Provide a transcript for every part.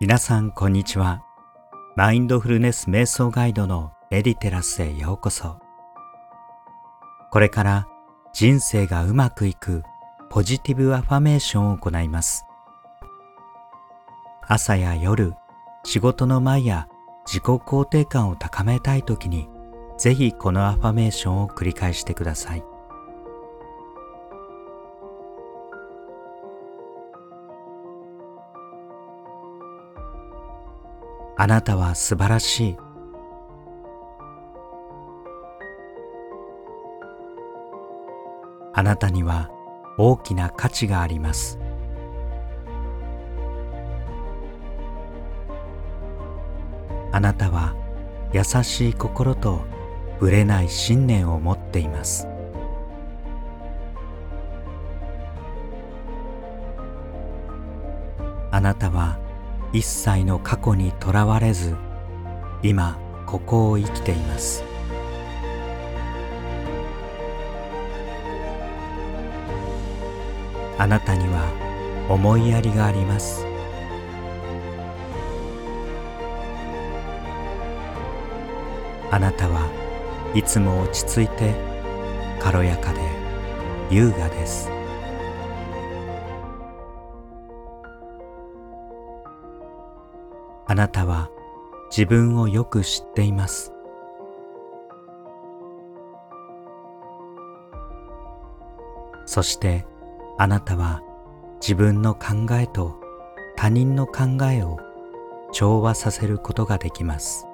皆さんこんにちは。マインドフルネス瞑想ガイドのメディテラスへようこそ。これから人生がうまくいくポジティブアファメーションを行います。朝や夜、仕事の前や自己肯定感を高めたいときに、ぜひこのアファメーションを繰り返してください。あなたは素晴らしい。あなたには大きな価値があります。あなたは優しい心とぶれない信念を持っています。あなたは一切の過去にとらわれず今ここを生きています。あなたには思いやりがあります。あなたはいつも落ち着いて軽やかで優雅です。あなたは自分をよく知っています。そしてあなたは自分の考えと他人の考えを調和させることができます。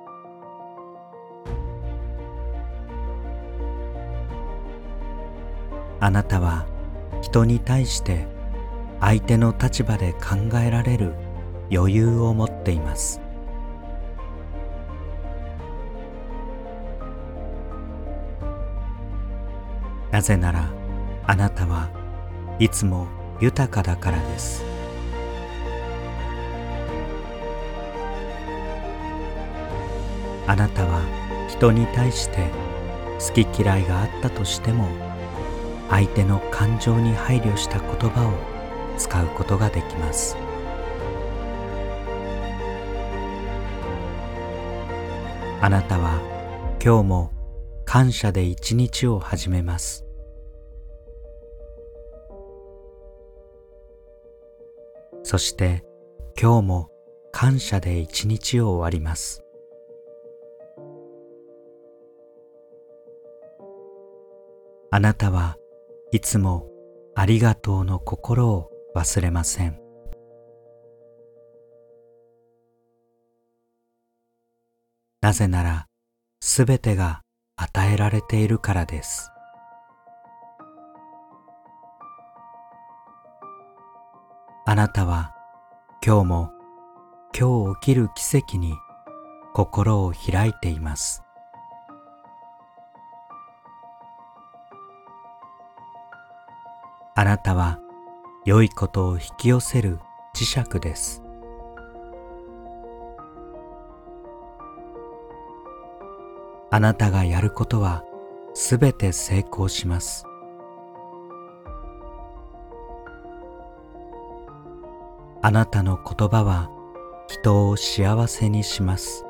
あなたは人に対して相手の立場で考えられる余裕を持っています。なぜならあなたはいつも豊かだからです。あなたは人に対して好き嫌いがあったとしても相手の感情に配慮した言葉を使うことができます。あなたは今日も感謝で一日を始めます。そして今日も感謝で一日を終わります。あなたはいつもありがとうの心を忘れません。なぜならすべてが与えられているからです。あなたは今日も今日起きる奇跡に心を開いています。あなたは良いことを引き寄せる磁石です。あなたがやることはすべて成功します。あなたの言葉は人を幸せにします。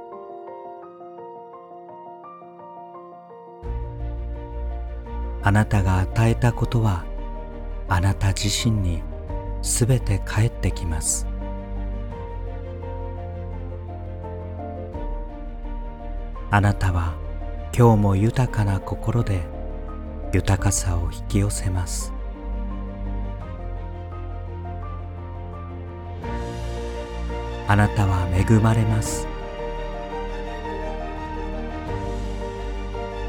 あなたが与えたことはあなた自身にすべて返ってきます。あなたは今日も豊かな心で豊かさを引き寄せます。あなたは恵まれます。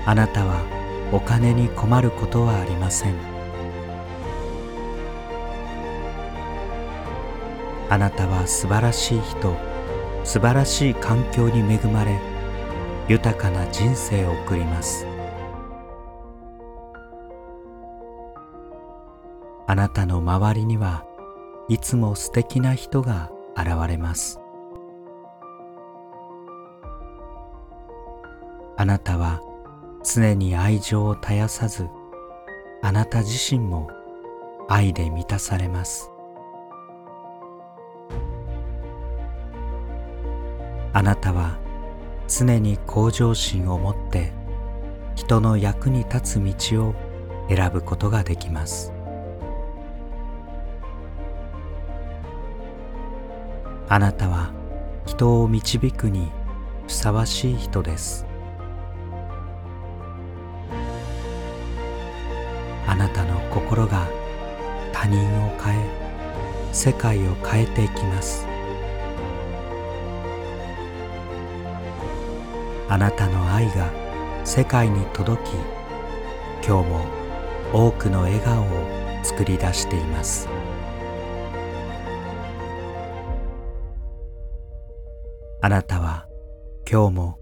あなたはお金に困ることはありません。あなたは素晴らしい人素晴らしい環境に恵まれ豊かな人生を送ります。あなたの周りにはいつも素敵な人が現れます。あなたは常に愛情を絶やさずあなた自身も愛で満たされます。あなたは常に向上心を持って人の役に立つ道を選ぶことができます。あなたは人を導くにふさわしい人です。あなたの心が他人を変え世界を変えていきます。あなたの愛が世界に届き今日も多くの笑顔を作り出しています。あなたは今日も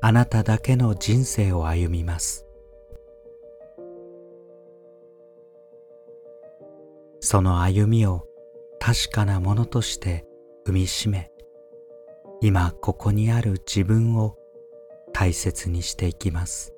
あなただけの人生を歩みます。その歩みを確かなものとして踏みしめ今ここにある自分を大切にしていきます。